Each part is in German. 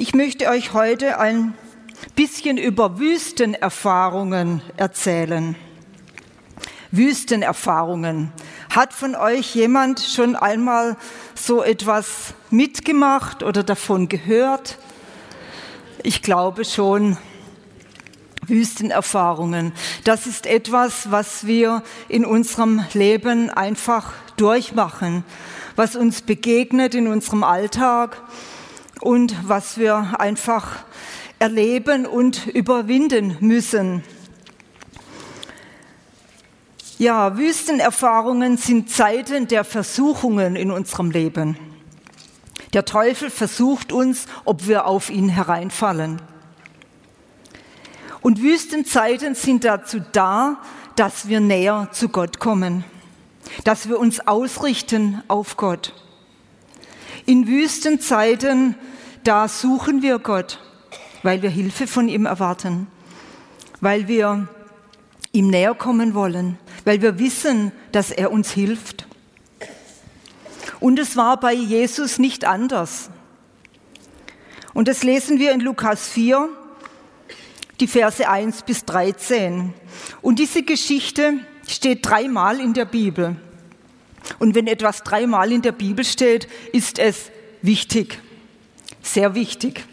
Ich möchte euch heute ein bisschen über Wüstenerfahrungen erzählen. Wüstenerfahrungen. Hat von euch jemand schon einmal so etwas mitgemacht oder davon gehört? Ich glaube schon. Wüstenerfahrungen. Das ist etwas, was wir in unserem Leben einfach durchmachen, was uns begegnet in unserem Alltag und was wir einfach erleben und überwinden müssen. Ja, Wüstenerfahrungen sind Zeiten der Versuchungen in unserem Leben. Der Teufel versucht uns, ob wir auf ihn hereinfallen. Und Wüstenzeiten sind dazu da, dass wir näher zu Gott kommen, dass wir uns ausrichten auf Gott. In Wüstenzeiten, da suchen wir Gott, weil wir Hilfe von ihm erwarten, weil wir ihm näher kommen wollen, weil wir wissen, dass er uns hilft. Und es war bei Jesus nicht anders. Und das lesen wir in Lukas 4, die Verse 1 bis 13. Und diese Geschichte steht dreimal in der Bibel. Und wenn etwas dreimal in der Bibel steht, ist es wichtig, sehr wichtig.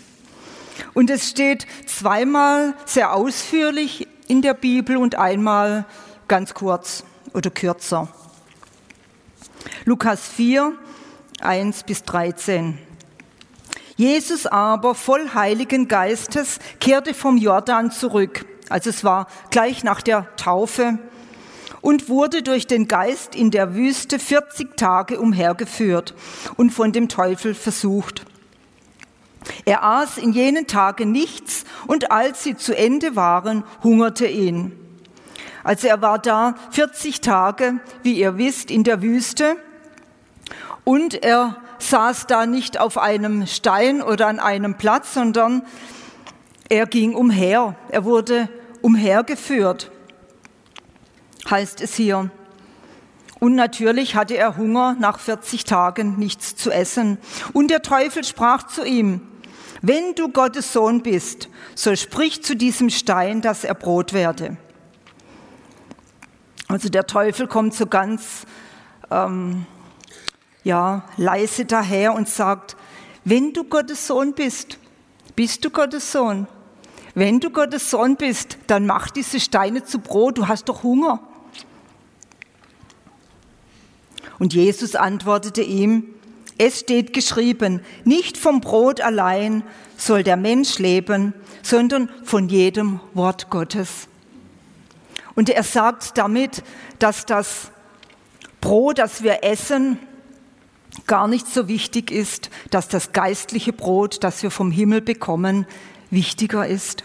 Und es steht zweimal sehr ausführlich in der Bibel und einmal ganz kurz oder kürzer. Lukas 4, 1 bis 13. Jesus aber, voll Heiligen Geistes, kehrte vom Jordan zurück, also es war gleich nach der Taufe, und wurde durch den Geist in der Wüste 40 Tage umhergeführt und von dem Teufel versucht. Er aß in jenen Tagen nichts und als sie zu Ende waren, hungerte ihn. Also er war da 40 Tage, wie ihr wisst, in der Wüste und er saß da nicht auf einem Stein oder an einem Platz, sondern er ging umher. Er wurde umhergeführt, heißt es hier. Und natürlich hatte er Hunger, nach 40 Tagen nichts zu essen. Und der Teufel sprach zu ihm, wenn du Gottes Sohn bist, so sprich zu diesem Stein, dass er Brot werde. Also der Teufel kommt so ganz ähm, ja, leise daher und sagt, wenn du Gottes Sohn bist, bist du Gottes Sohn. Wenn du Gottes Sohn bist, dann mach diese Steine zu Brot, du hast doch Hunger. Und Jesus antwortete ihm, es steht geschrieben, nicht vom Brot allein soll der Mensch leben, sondern von jedem Wort Gottes. Und er sagt damit, dass das Brot, das wir essen, gar nicht so wichtig ist, dass das geistliche Brot, das wir vom Himmel bekommen, wichtiger ist.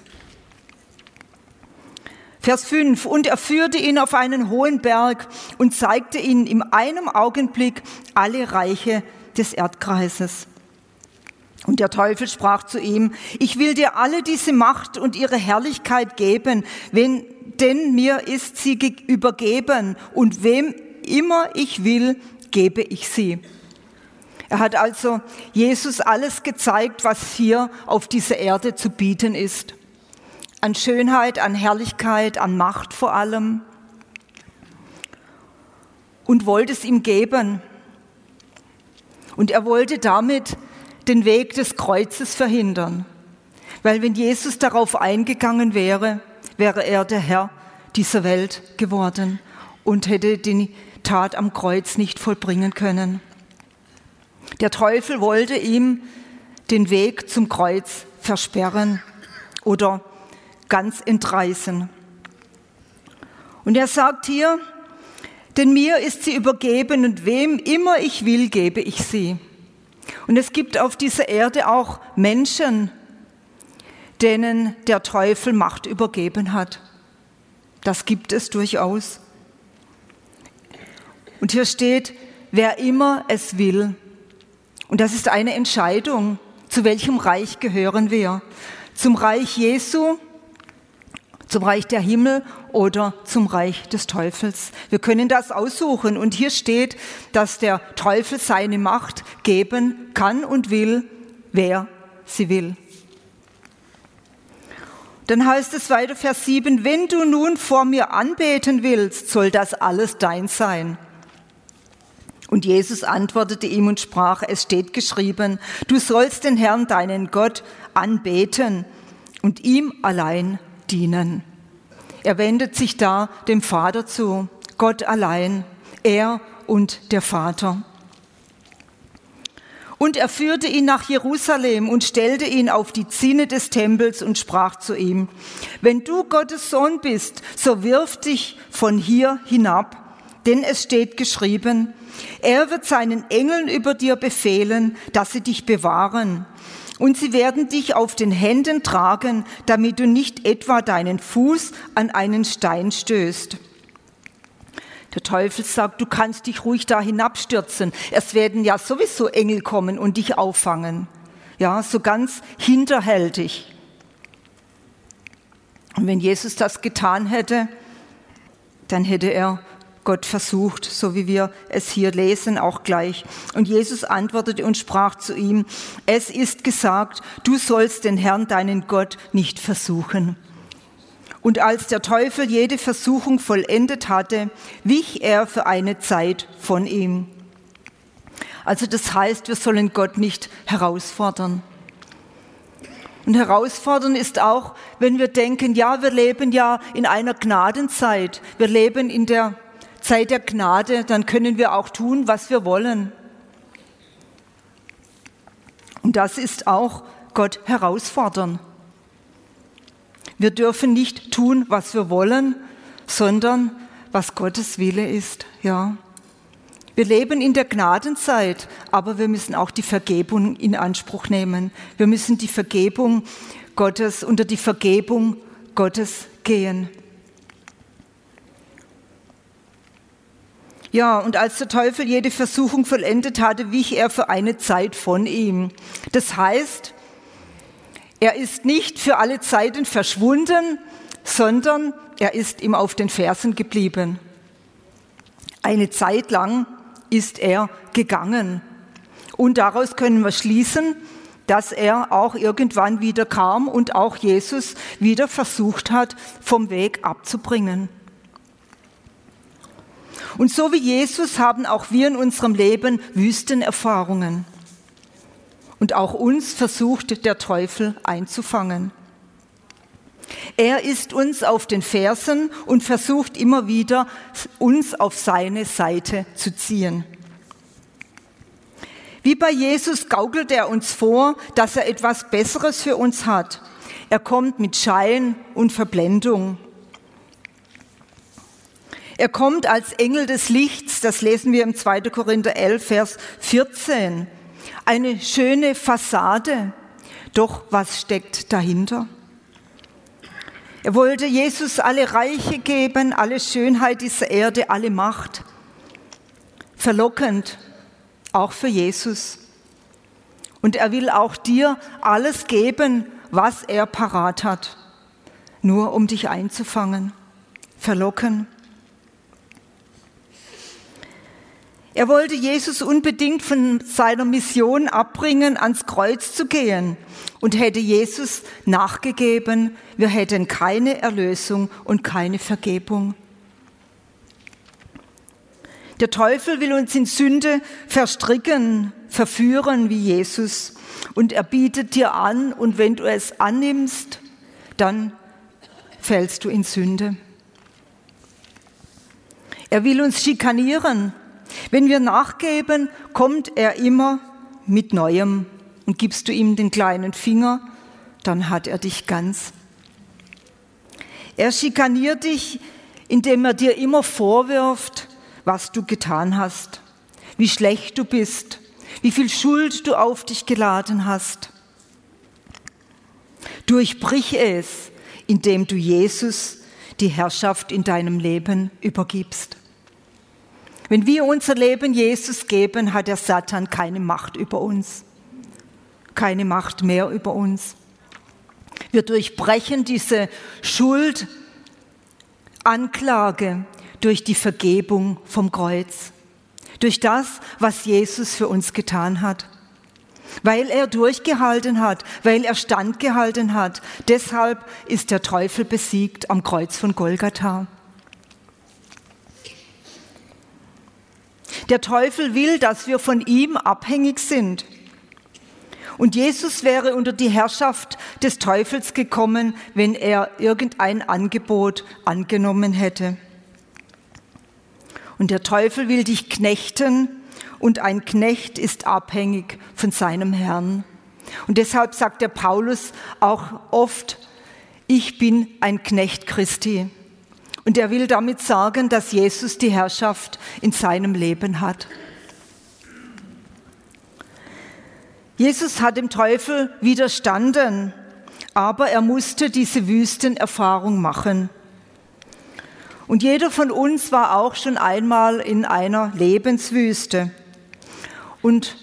Vers 5. Und er führte ihn auf einen hohen Berg und zeigte ihm in einem Augenblick alle Reiche des Erdkreises. Und der Teufel sprach zu ihm, ich will dir alle diese Macht und ihre Herrlichkeit geben, wenn, denn mir ist sie übergeben und wem immer ich will, gebe ich sie. Er hat also Jesus alles gezeigt, was hier auf dieser Erde zu bieten ist. An Schönheit, an Herrlichkeit, an Macht vor allem. Und wollte es ihm geben. Und er wollte damit den Weg des Kreuzes verhindern. Weil wenn Jesus darauf eingegangen wäre, wäre er der Herr dieser Welt geworden und hätte die Tat am Kreuz nicht vollbringen können. Der Teufel wollte ihm den Weg zum Kreuz versperren oder ganz entreißen. Und er sagt hier, denn mir ist sie übergeben und wem immer ich will, gebe ich sie. Und es gibt auf dieser Erde auch Menschen, denen der Teufel Macht übergeben hat. Das gibt es durchaus. Und hier steht, wer immer es will. Und das ist eine Entscheidung. Zu welchem Reich gehören wir? Zum Reich Jesu zum Reich der Himmel oder zum Reich des Teufels. Wir können das aussuchen. Und hier steht, dass der Teufel seine Macht geben kann und will, wer sie will. Dann heißt es weiter, Vers 7, wenn du nun vor mir anbeten willst, soll das alles dein sein. Und Jesus antwortete ihm und sprach, es steht geschrieben, du sollst den Herrn, deinen Gott, anbeten und ihm allein dienen. Er wendet sich da dem Vater zu, Gott allein, er und der Vater. Und er führte ihn nach Jerusalem und stellte ihn auf die Zinne des Tempels und sprach zu ihm, wenn du Gottes Sohn bist, so wirf dich von hier hinab, denn es steht geschrieben, er wird seinen Engeln über dir befehlen, dass sie dich bewahren. Und sie werden dich auf den Händen tragen, damit du nicht etwa deinen Fuß an einen Stein stößt. Der Teufel sagt, du kannst dich ruhig da hinabstürzen. Es werden ja sowieso Engel kommen und dich auffangen. Ja, so ganz hinterhältig. Und wenn Jesus das getan hätte, dann hätte er Gott versucht, so wie wir es hier lesen, auch gleich. Und Jesus antwortete und sprach zu ihm, es ist gesagt, du sollst den Herrn, deinen Gott, nicht versuchen. Und als der Teufel jede Versuchung vollendet hatte, wich er für eine Zeit von ihm. Also das heißt, wir sollen Gott nicht herausfordern. Und herausfordern ist auch, wenn wir denken, ja, wir leben ja in einer Gnadenzeit, wir leben in der Zeit der Gnade, dann können wir auch tun, was wir wollen. Und das ist auch Gott herausfordern. Wir dürfen nicht tun, was wir wollen, sondern was Gottes Wille ist, ja. Wir leben in der Gnadenzeit, aber wir müssen auch die Vergebung in Anspruch nehmen. Wir müssen die Vergebung Gottes, unter die Vergebung Gottes gehen. Ja, und als der Teufel jede Versuchung vollendet hatte, wich er für eine Zeit von ihm. Das heißt, er ist nicht für alle Zeiten verschwunden, sondern er ist ihm auf den Fersen geblieben. Eine Zeit lang ist er gegangen. Und daraus können wir schließen, dass er auch irgendwann wieder kam und auch Jesus wieder versucht hat, vom Weg abzubringen. Und so wie Jesus haben auch wir in unserem Leben Wüstenerfahrungen. Und auch uns versucht der Teufel einzufangen. Er ist uns auf den Fersen und versucht immer wieder, uns auf seine Seite zu ziehen. Wie bei Jesus gaukelt er uns vor, dass er etwas Besseres für uns hat. Er kommt mit Schein und Verblendung. Er kommt als Engel des Lichts, das lesen wir im 2. Korinther 11, Vers 14 eine schöne Fassade. Doch was steckt dahinter? Er wollte Jesus alle Reiche geben, alle Schönheit dieser Erde, alle Macht. Verlockend, auch für Jesus. Und er will auch dir alles geben, was er parat hat, nur um dich einzufangen. Verlocken. Er wollte Jesus unbedingt von seiner Mission abbringen, ans Kreuz zu gehen. Und hätte Jesus nachgegeben, wir hätten keine Erlösung und keine Vergebung. Der Teufel will uns in Sünde verstricken, verführen wie Jesus. Und er bietet dir an, und wenn du es annimmst, dann fällst du in Sünde. Er will uns schikanieren, wenn wir nachgeben, kommt er immer mit Neuem und gibst du ihm den kleinen Finger, dann hat er dich ganz. Er schikaniert dich, indem er dir immer vorwirft, was du getan hast, wie schlecht du bist, wie viel Schuld du auf dich geladen hast. Durchbrich es, indem du Jesus die Herrschaft in deinem Leben übergibst. Wenn wir unser Leben Jesus geben, hat der Satan keine Macht über uns, keine Macht mehr über uns. Wir durchbrechen diese Schuldanklage durch die Vergebung vom Kreuz, durch das, was Jesus für uns getan hat. weil er durchgehalten hat, weil er standgehalten hat. Deshalb ist der Teufel besiegt am Kreuz von Golgatha. Der Teufel will, dass wir von ihm abhängig sind. Und Jesus wäre unter die Herrschaft des Teufels gekommen, wenn er irgendein Angebot angenommen hätte. Und der Teufel will dich knechten und ein Knecht ist abhängig von seinem Herrn. Und deshalb sagt der Paulus auch oft, ich bin ein Knecht Christi. Und er will damit sagen, dass Jesus die Herrschaft in seinem Leben hat. Jesus hat dem Teufel widerstanden, aber er musste diese Wüstenerfahrung machen. Und jeder von uns war auch schon einmal in einer Lebenswüste. Und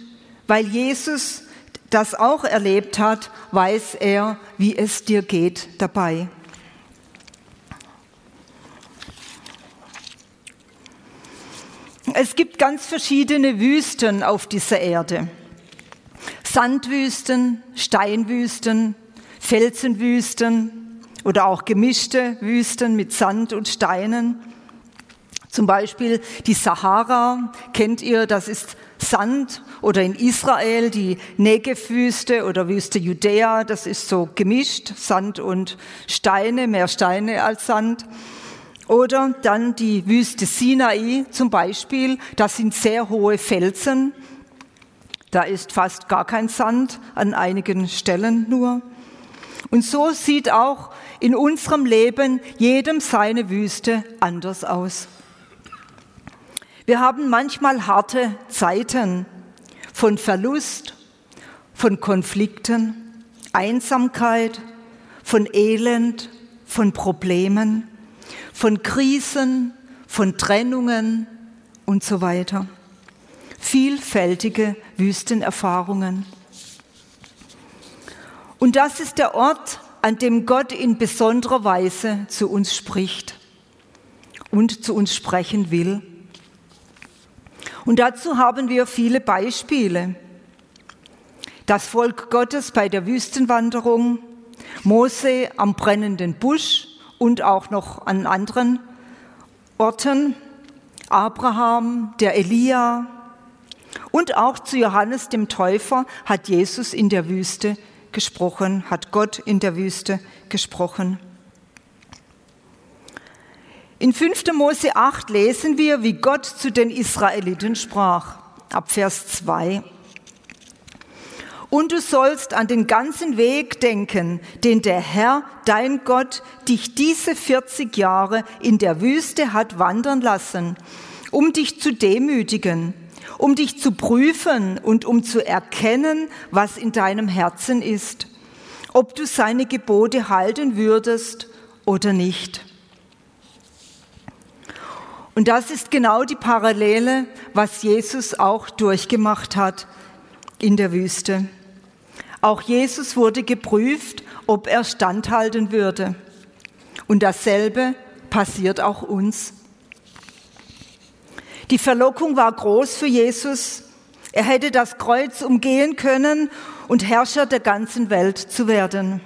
weil Jesus das auch erlebt hat, weiß er, wie es dir geht dabei. Es gibt ganz verschiedene Wüsten auf dieser Erde. Sandwüsten, Steinwüsten, Felsenwüsten oder auch gemischte Wüsten mit Sand und Steinen. Zum Beispiel die Sahara, kennt ihr, das ist Sand oder in Israel die Negev-Wüste oder Wüste Judäa, das ist so gemischt, Sand und Steine, mehr Steine als Sand. Oder dann die Wüste Sinai zum Beispiel, das sind sehr hohe Felsen, da ist fast gar kein Sand, an einigen Stellen nur. Und so sieht auch in unserem Leben jedem seine Wüste anders aus. Wir haben manchmal harte Zeiten von Verlust, von Konflikten, Einsamkeit, von Elend, von Problemen, von Krisen, von Trennungen und so weiter. Vielfältige Wüstenerfahrungen. Und das ist der Ort, an dem Gott in besonderer Weise zu uns spricht und zu uns sprechen will. Und dazu haben wir viele Beispiele. Das Volk Gottes bei der Wüstenwanderung, Mose am brennenden Busch und auch noch an anderen Orten, Abraham, der Elia und auch zu Johannes dem Täufer hat Jesus in der Wüste gesprochen, hat Gott in der Wüste gesprochen. In 5. Mose 8 lesen wir, wie Gott zu den Israeliten sprach, ab Vers 2. Und du sollst an den ganzen Weg denken, den der Herr, dein Gott, dich diese 40 Jahre in der Wüste hat wandern lassen, um dich zu demütigen, um dich zu prüfen und um zu erkennen, was in deinem Herzen ist, ob du seine Gebote halten würdest oder nicht. Und das ist genau die Parallele, was Jesus auch durchgemacht hat in der Wüste. Auch Jesus wurde geprüft, ob er standhalten würde. Und dasselbe passiert auch uns. Die Verlockung war groß für Jesus. Er hätte das Kreuz umgehen können und Herrscher der ganzen Welt zu werden.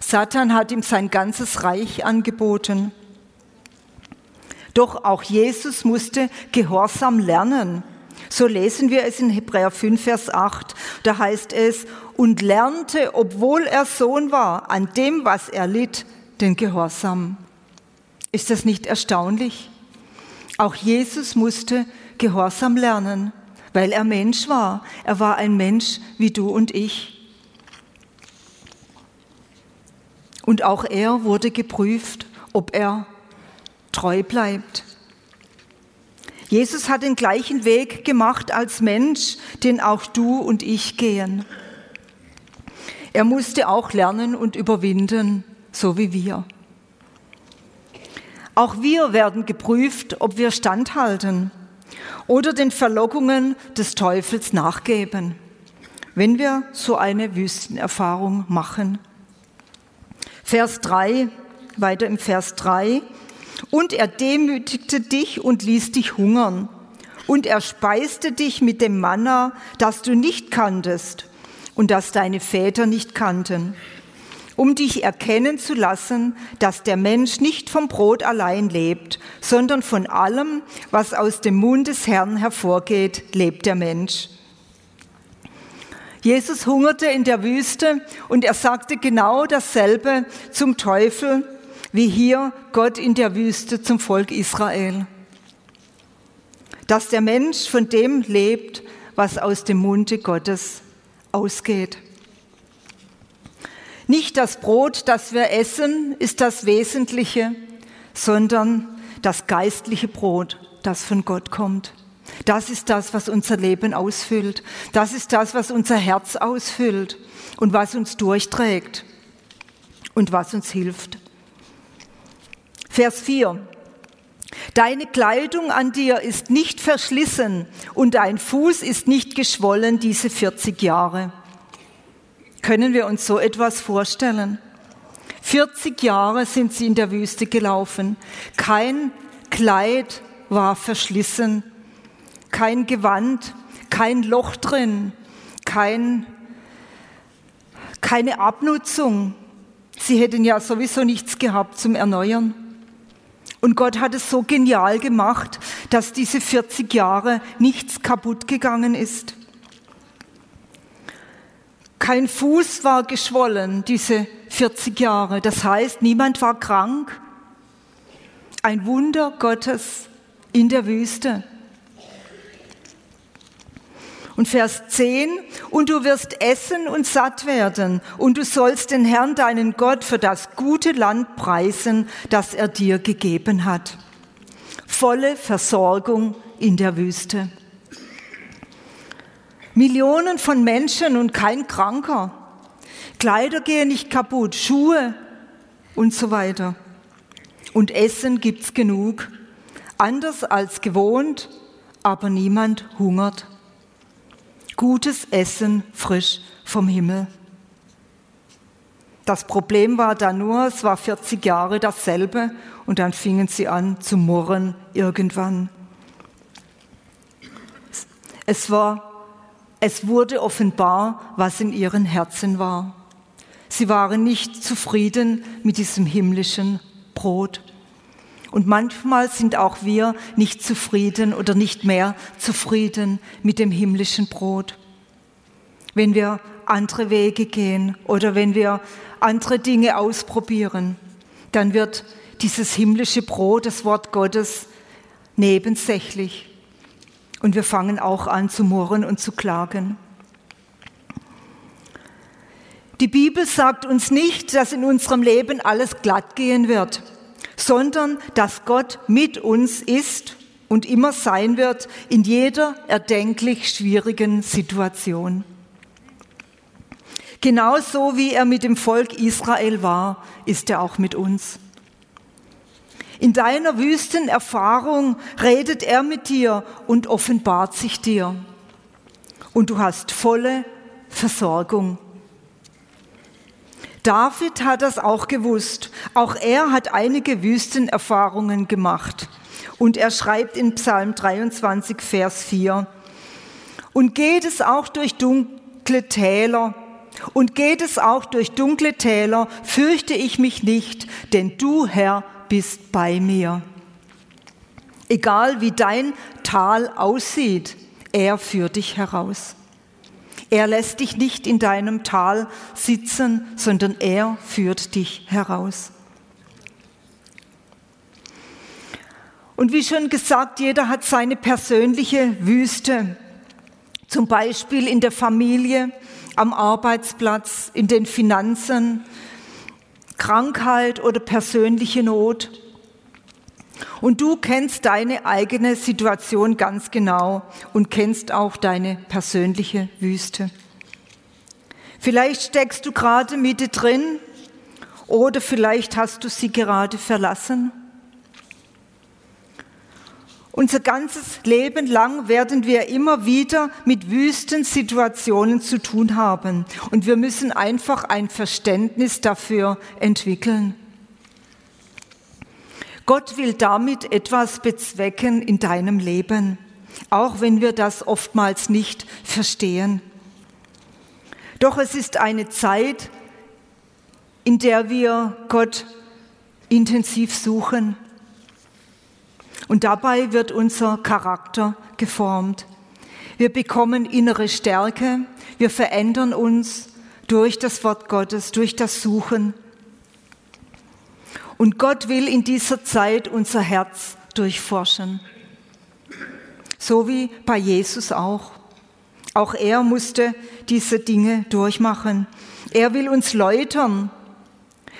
Satan hat ihm sein ganzes Reich angeboten. Doch auch Jesus musste Gehorsam lernen. So lesen wir es in Hebräer 5, Vers 8. Da heißt es, und lernte, obwohl er Sohn war, an dem, was er litt, den Gehorsam. Ist das nicht erstaunlich? Auch Jesus musste Gehorsam lernen, weil er Mensch war. Er war ein Mensch wie du und ich. Und auch er wurde geprüft, ob er treu bleibt. Jesus hat den gleichen Weg gemacht als Mensch, den auch du und ich gehen. Er musste auch lernen und überwinden, so wie wir. Auch wir werden geprüft, ob wir standhalten oder den Verlockungen des Teufels nachgeben, wenn wir so eine Wüstenerfahrung machen. Vers 3, weiter im Vers 3. Und er demütigte dich und ließ dich hungern Und er speiste dich mit dem Manna, das du nicht kanntest und das deine Väter nicht kannten, um dich erkennen zu lassen, dass der Mensch nicht vom Brot allein lebt, sondern von allem, was aus dem Mund des Herrn hervorgeht, lebt der Mensch. Jesus hungerte in der Wüste und er sagte genau dasselbe zum Teufel, wie hier Gott in der Wüste zum Volk Israel. Dass der Mensch von dem lebt, was aus dem Munde Gottes ausgeht. Nicht das Brot, das wir essen, ist das Wesentliche, sondern das geistliche Brot, das von Gott kommt. Das ist das, was unser Leben ausfüllt. Das ist das, was unser Herz ausfüllt und was uns durchträgt und was uns hilft. Vers 4. Deine Kleidung an dir ist nicht verschlissen und dein Fuß ist nicht geschwollen diese 40 Jahre. Können wir uns so etwas vorstellen? 40 Jahre sind sie in der Wüste gelaufen. Kein Kleid war verschlissen kein Gewand, kein Loch drin, kein, keine Abnutzung. Sie hätten ja sowieso nichts gehabt zum Erneuern. Und Gott hat es so genial gemacht, dass diese 40 Jahre nichts kaputt gegangen ist. Kein Fuß war geschwollen, diese 40 Jahre. Das heißt, niemand war krank. Ein Wunder Gottes in der Wüste. Und Vers 10, und du wirst essen und satt werden, und du sollst den Herrn, deinen Gott, für das gute Land preisen, das er dir gegeben hat. Volle Versorgung in der Wüste. Millionen von Menschen und kein Kranker. Kleider gehen nicht kaputt, Schuhe und so weiter. Und Essen gibt's genug. Anders als gewohnt, aber niemand hungert gutes Essen frisch vom Himmel. Das Problem war da nur, es war 40 Jahre dasselbe und dann fingen sie an zu murren irgendwann. Es war, es wurde offenbar, was in ihren Herzen war. Sie waren nicht zufrieden mit diesem himmlischen Brot. Und manchmal sind auch wir nicht zufrieden oder nicht mehr zufrieden mit dem himmlischen Brot. Wenn wir andere Wege gehen oder wenn wir andere Dinge ausprobieren, dann wird dieses himmlische Brot, das Wort Gottes, nebensächlich. Und wir fangen auch an zu murren und zu klagen. Die Bibel sagt uns nicht, dass in unserem Leben alles glatt gehen wird sondern dass Gott mit uns ist und immer sein wird in jeder erdenklich schwierigen Situation. Genauso wie er mit dem Volk Israel war, ist er auch mit uns. In deiner Wüstenerfahrung redet er mit dir und offenbart sich dir. Und du hast volle Versorgung. David hat das auch gewusst. Auch er hat einige Wüstenerfahrungen gemacht. Und er schreibt in Psalm 23, Vers 4, und geht es auch durch dunkle Täler, und geht es auch durch dunkle Täler, fürchte ich mich nicht, denn du, Herr, bist bei mir. Egal wie dein Tal aussieht, er führt dich heraus. Er lässt dich nicht in deinem Tal sitzen, sondern er führt dich heraus. Und wie schon gesagt, jeder hat seine persönliche Wüste. Zum Beispiel in der Familie, am Arbeitsplatz, in den Finanzen, Krankheit oder persönliche Not. Und du kennst deine eigene Situation ganz genau und kennst auch deine persönliche Wüste. Vielleicht steckst du gerade Mitte drin oder vielleicht hast du sie gerade verlassen. Unser ganzes Leben lang werden wir immer wieder mit Wüstensituationen zu tun haben und wir müssen einfach ein Verständnis dafür entwickeln. Gott will damit etwas bezwecken in deinem Leben. auch wenn wir das oftmals nicht verstehen. Doch es ist eine Zeit, in der wir Gott intensiv suchen. Und dabei wird unser Charakter geformt. Wir bekommen innere Stärke, wir verändern uns durch das Wort Gottes, durch das Suchen. Und Gott will in dieser Zeit unser Herz durchforschen. So wie bei Jesus auch. Auch er musste diese Dinge durchmachen. Er will uns läutern,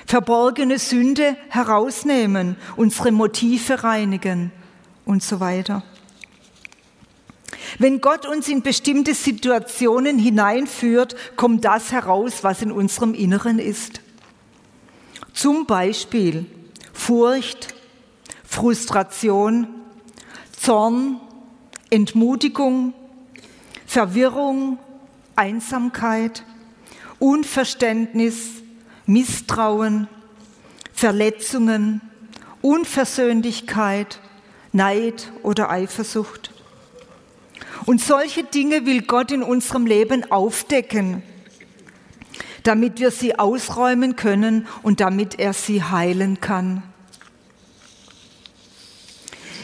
verborgene Sünde herausnehmen, unsere Motive reinigen und so weiter. Wenn Gott uns in bestimmte Situationen hineinführt, kommt das heraus, was in unserem Inneren ist. Zum Beispiel Furcht, Frustration, Zorn, Entmutigung, Verwirrung, Einsamkeit, Unverständnis, Misstrauen, Verletzungen, Unversöhnlichkeit, Neid oder Eifersucht. Und solche Dinge will Gott in unserem Leben aufdecken, damit wir sie ausräumen können und damit er sie heilen kann.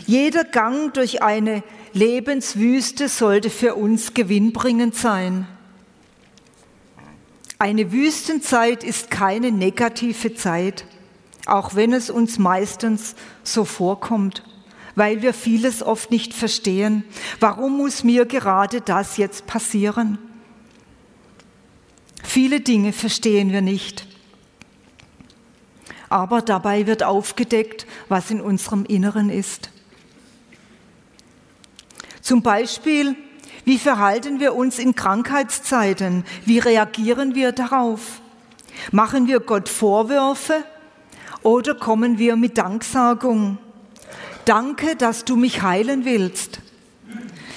Jeder Gang durch eine Lebenswüste sollte für uns gewinnbringend sein. Eine Wüstenzeit ist keine negative Zeit, auch wenn es uns meistens so vorkommt weil wir vieles oft nicht verstehen. Warum muss mir gerade das jetzt passieren? Viele Dinge verstehen wir nicht. Aber dabei wird aufgedeckt, was in unserem Inneren ist. Zum Beispiel, wie verhalten wir uns in Krankheitszeiten? Wie reagieren wir darauf? Machen wir Gott Vorwürfe oder kommen wir mit Danksagung? Danke, dass du mich heilen willst.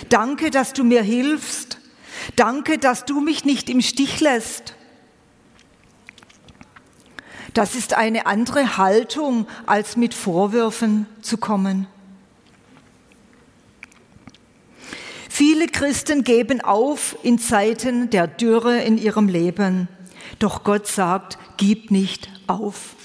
Danke, dass du mir hilfst. Danke, dass du mich nicht im Stich lässt. Das ist eine andere Haltung, als mit Vorwürfen zu kommen. Viele Christen geben auf in Zeiten der Dürre in ihrem Leben. Doch Gott sagt, gib nicht auf.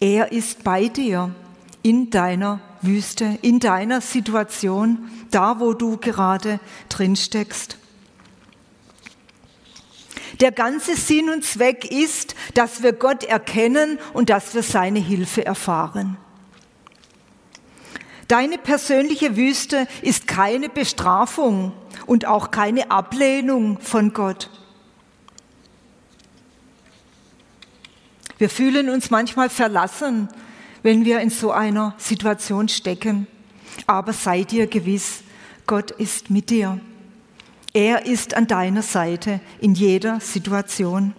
Er ist bei dir in deiner Wüste, in deiner Situation, da wo du gerade drin steckst. Der ganze Sinn und Zweck ist, dass wir Gott erkennen und dass wir seine Hilfe erfahren. Deine persönliche Wüste ist keine Bestrafung und auch keine Ablehnung von Gott. Wir fühlen uns manchmal verlassen wenn wir in so einer Situation stecken. Aber sei dir gewiss, Gott ist mit dir. Er ist an deiner Seite in jeder Situation.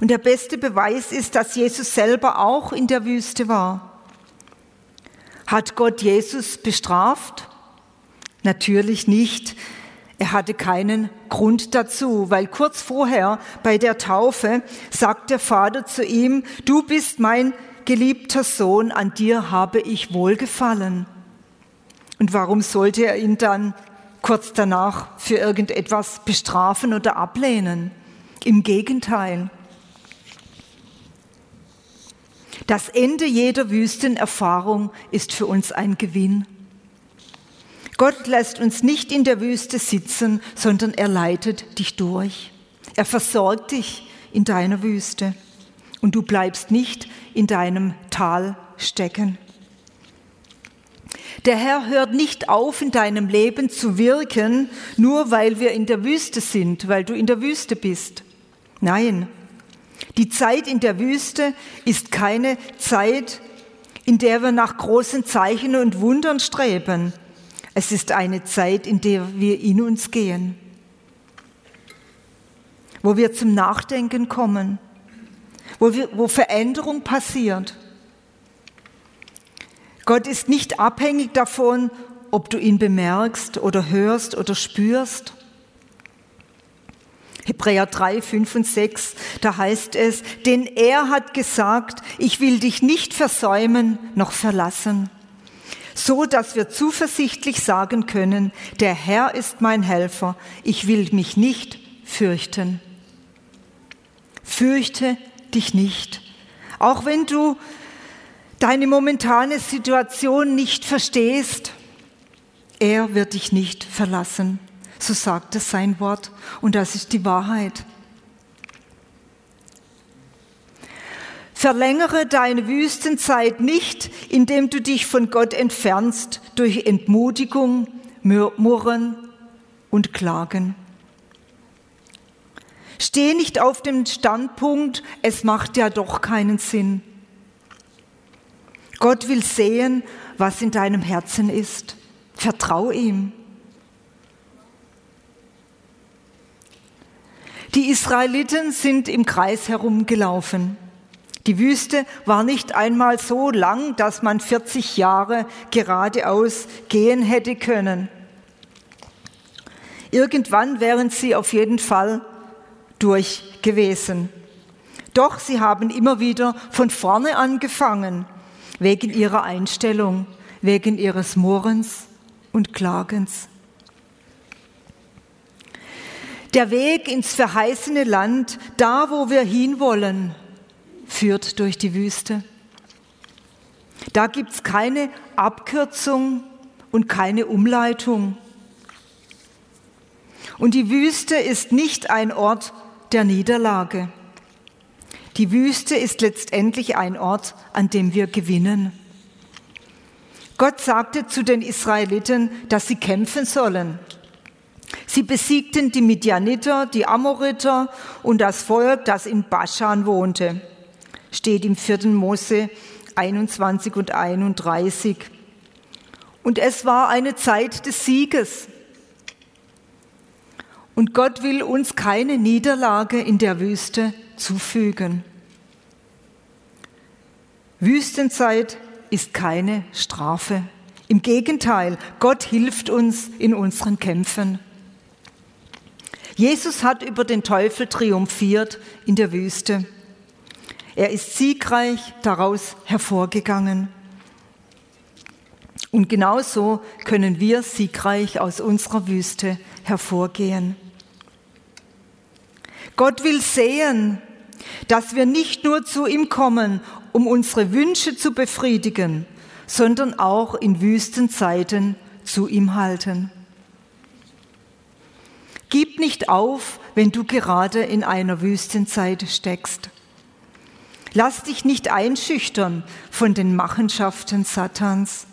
Und der beste Beweis ist, dass Jesus selber auch in der Wüste war. Hat Gott Jesus bestraft? Natürlich nicht. Er hatte keinen Grund dazu, weil kurz vorher bei der Taufe sagt der Vater zu ihm, du bist mein geliebter Sohn, an dir habe ich wohlgefallen. Und warum sollte er ihn dann kurz danach für irgendetwas bestrafen oder ablehnen? Im Gegenteil. Das Ende jeder Wüstenerfahrung ist für uns ein Gewinn. Gott lässt uns nicht in der Wüste sitzen, sondern er leitet dich durch. Er versorgt dich in deiner Wüste und du bleibst nicht in deinem Tal stecken. Der Herr hört nicht auf, in deinem Leben zu wirken, nur weil wir in der Wüste sind, weil du in der Wüste bist. Nein, die Zeit in der Wüste ist keine Zeit, in der wir nach großen Zeichen und Wundern streben, es ist eine Zeit, in der wir in uns gehen, wo wir zum Nachdenken kommen, wo, wir, wo Veränderung passiert. Gott ist nicht abhängig davon, ob du ihn bemerkst oder hörst oder spürst. Hebräer 3, 5 und 6, da heißt es, denn er hat gesagt, ich will dich nicht versäumen noch verlassen so dass wir zuversichtlich sagen können, der Herr ist mein Helfer, ich will mich nicht fürchten. Fürchte dich nicht. Auch wenn du deine momentane Situation nicht verstehst, er wird dich nicht verlassen. So sagt es sein Wort und das ist die Wahrheit. Verlängere deine Wüstenzeit nicht, indem du dich von Gott entfernst durch Entmutigung, Murren und Klagen. Steh nicht auf dem Standpunkt, es macht ja doch keinen Sinn. Gott will sehen, was in deinem Herzen ist. Vertrau ihm. Die Israeliten sind im Kreis herumgelaufen. Die Wüste war nicht einmal so lang, dass man 40 Jahre geradeaus gehen hätte können. Irgendwann wären sie auf jeden Fall durch gewesen. Doch sie haben immer wieder von vorne angefangen, wegen ihrer Einstellung, wegen ihres Murrens und Klagens. Der Weg ins verheißene Land, da wo wir hinwollen, führt durch die Wüste. Da gibt es keine Abkürzung und keine Umleitung. Und die Wüste ist nicht ein Ort der Niederlage. Die Wüste ist letztendlich ein Ort, an dem wir gewinnen. Gott sagte zu den Israeliten, dass sie kämpfen sollen. Sie besiegten die Midianiter, die Amoriter und das Volk, das in Baschan wohnte steht im 4. Mose 21 und 31. Und es war eine Zeit des Sieges. Und Gott will uns keine Niederlage in der Wüste zufügen. Wüstenzeit ist keine Strafe. Im Gegenteil, Gott hilft uns in unseren Kämpfen. Jesus hat über den Teufel triumphiert in der Wüste. Er ist siegreich daraus hervorgegangen. Und genauso können wir siegreich aus unserer Wüste hervorgehen. Gott will sehen, dass wir nicht nur zu ihm kommen, um unsere Wünsche zu befriedigen, sondern auch in Wüstenzeiten zu ihm halten. Gib nicht auf, wenn du gerade in einer Wüstenzeit steckst. Lass dich nicht einschüchtern von den Machenschaften Satans.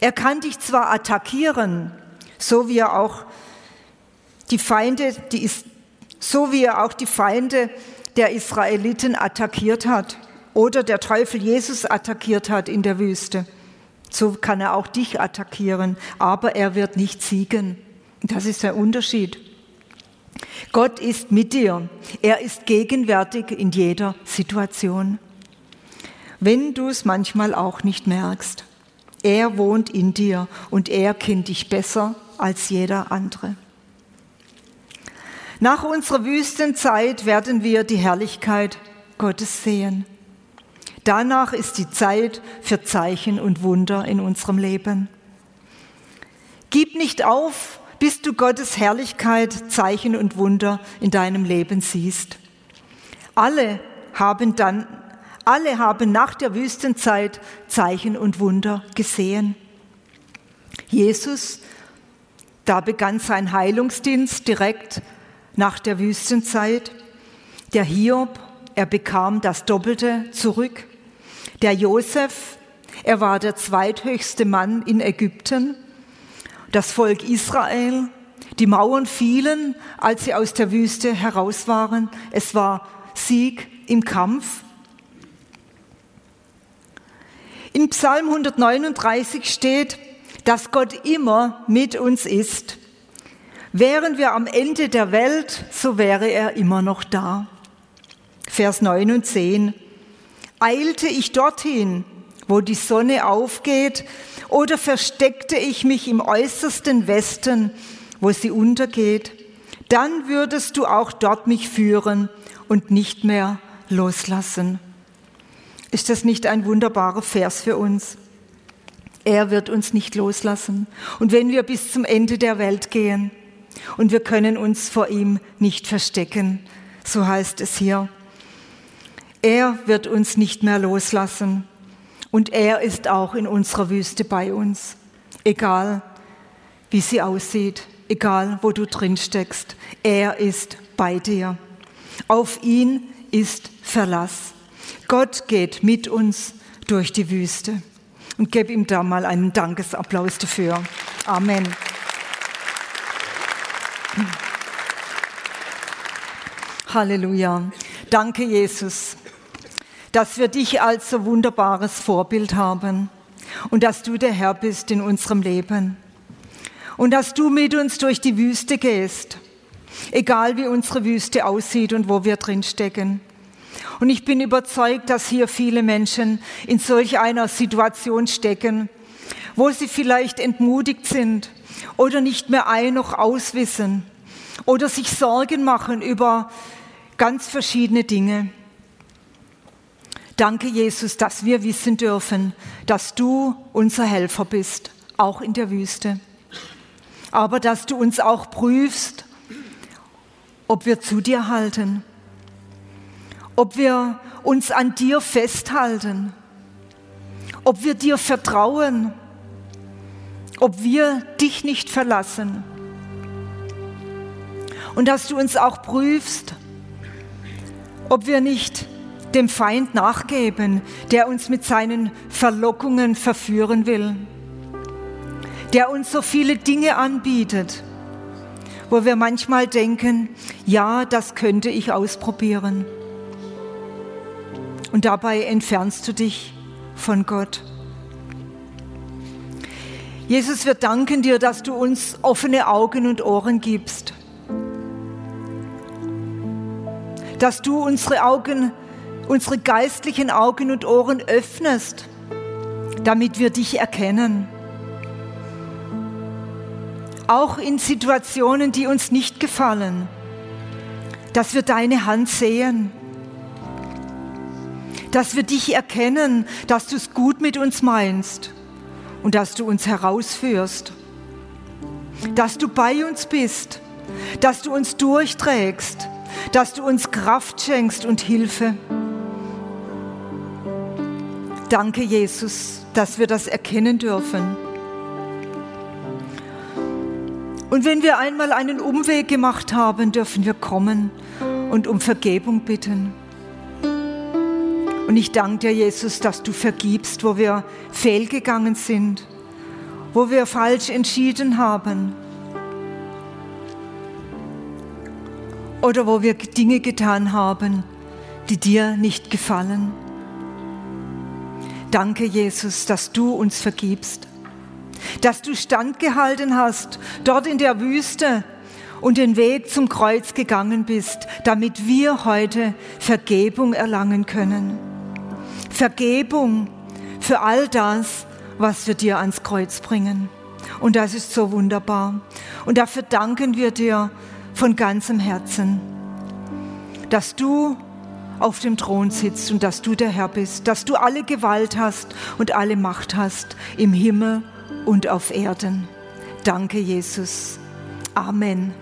Er kann dich zwar attackieren, so wie er auch die Feinde, die ist, so wie er auch die Feinde der Israeliten attackiert hat oder der Teufel Jesus attackiert hat in der Wüste. So kann er auch dich attackieren, aber er wird nicht siegen. Das ist der Unterschied. Gott ist mit dir. Er ist gegenwärtig in jeder Situation. Wenn du es manchmal auch nicht merkst. Er wohnt in dir und er kennt dich besser als jeder andere. Nach unserer Wüstenzeit werden wir die Herrlichkeit Gottes sehen. Danach ist die Zeit für Zeichen und Wunder in unserem Leben. Gib nicht auf, bis du Gottes Herrlichkeit, Zeichen und Wunder in deinem Leben siehst. Alle haben dann, alle haben nach der Wüstenzeit Zeichen und Wunder gesehen. Jesus, da begann sein Heilungsdienst direkt nach der Wüstenzeit. Der Hiob, er bekam das Doppelte zurück. Der Josef, er war der zweithöchste Mann in Ägypten das Volk Israel. Die Mauern fielen, als sie aus der Wüste heraus waren. Es war Sieg im Kampf. In Psalm 139 steht, dass Gott immer mit uns ist. Wären wir am Ende der Welt, so wäre er immer noch da. Vers 9 und 10. Eilte ich dorthin, wo die Sonne aufgeht, oder versteckte ich mich im äußersten Westen, wo sie untergeht, dann würdest du auch dort mich führen und nicht mehr loslassen. Ist das nicht ein wunderbarer Vers für uns? Er wird uns nicht loslassen. Und wenn wir bis zum Ende der Welt gehen und wir können uns vor ihm nicht verstecken, so heißt es hier. Er wird uns nicht mehr loslassen und er ist auch in unserer Wüste bei uns, egal wie sie aussieht, egal wo du drin steckst. Er ist bei dir. Auf ihn ist Verlass. Gott geht mit uns durch die Wüste. Und gebe ihm da mal einen Dankesapplaus dafür. Amen. Halleluja. Danke, Jesus, dass wir dich als so wunderbares Vorbild haben und dass du der Herr bist in unserem Leben und dass du mit uns durch die Wüste gehst, egal wie unsere Wüste aussieht und wo wir drin stecken. Und ich bin überzeugt, dass hier viele Menschen in solch einer Situation stecken, wo sie vielleicht entmutigt sind oder nicht mehr ein noch auswissen oder sich Sorgen machen über ganz verschiedene Dinge. Danke, Jesus, dass wir wissen dürfen, dass du unser Helfer bist, auch in der Wüste. Aber dass du uns auch prüfst, ob wir zu dir halten ob wir uns an dir festhalten, ob wir dir vertrauen, ob wir dich nicht verlassen. Und dass du uns auch prüfst, ob wir nicht dem Feind nachgeben, der uns mit seinen Verlockungen verführen will, der uns so viele Dinge anbietet, wo wir manchmal denken, ja, das könnte ich ausprobieren. Und dabei entfernst du dich von Gott. Jesus, wir danken dir, dass du uns offene Augen und Ohren gibst. Dass du unsere Augen, unsere geistlichen Augen und Ohren öffnest, damit wir dich erkennen. Auch in Situationen, die uns nicht gefallen, dass wir deine Hand sehen dass wir dich erkennen, dass du es gut mit uns meinst und dass du uns herausführst, dass du bei uns bist, dass du uns durchträgst, dass du uns Kraft schenkst und Hilfe. Danke, Jesus, dass wir das erkennen dürfen. Und wenn wir einmal einen Umweg gemacht haben, dürfen wir kommen und um Vergebung bitten. Und ich danke dir, Jesus, dass du vergibst, wo wir fehlgegangen sind, wo wir falsch entschieden haben oder wo wir Dinge getan haben, die dir nicht gefallen. Danke, Jesus, dass du uns vergibst, dass du standgehalten hast dort in der Wüste und den Weg zum Kreuz gegangen bist, damit wir heute Vergebung erlangen können. Vergebung für all das, was wir dir ans Kreuz bringen. Und das ist so wunderbar. Und dafür danken wir dir von ganzem Herzen, dass du auf dem Thron sitzt und dass du der Herr bist, dass du alle Gewalt hast und alle Macht hast im Himmel und auf Erden. Danke, Jesus. Amen.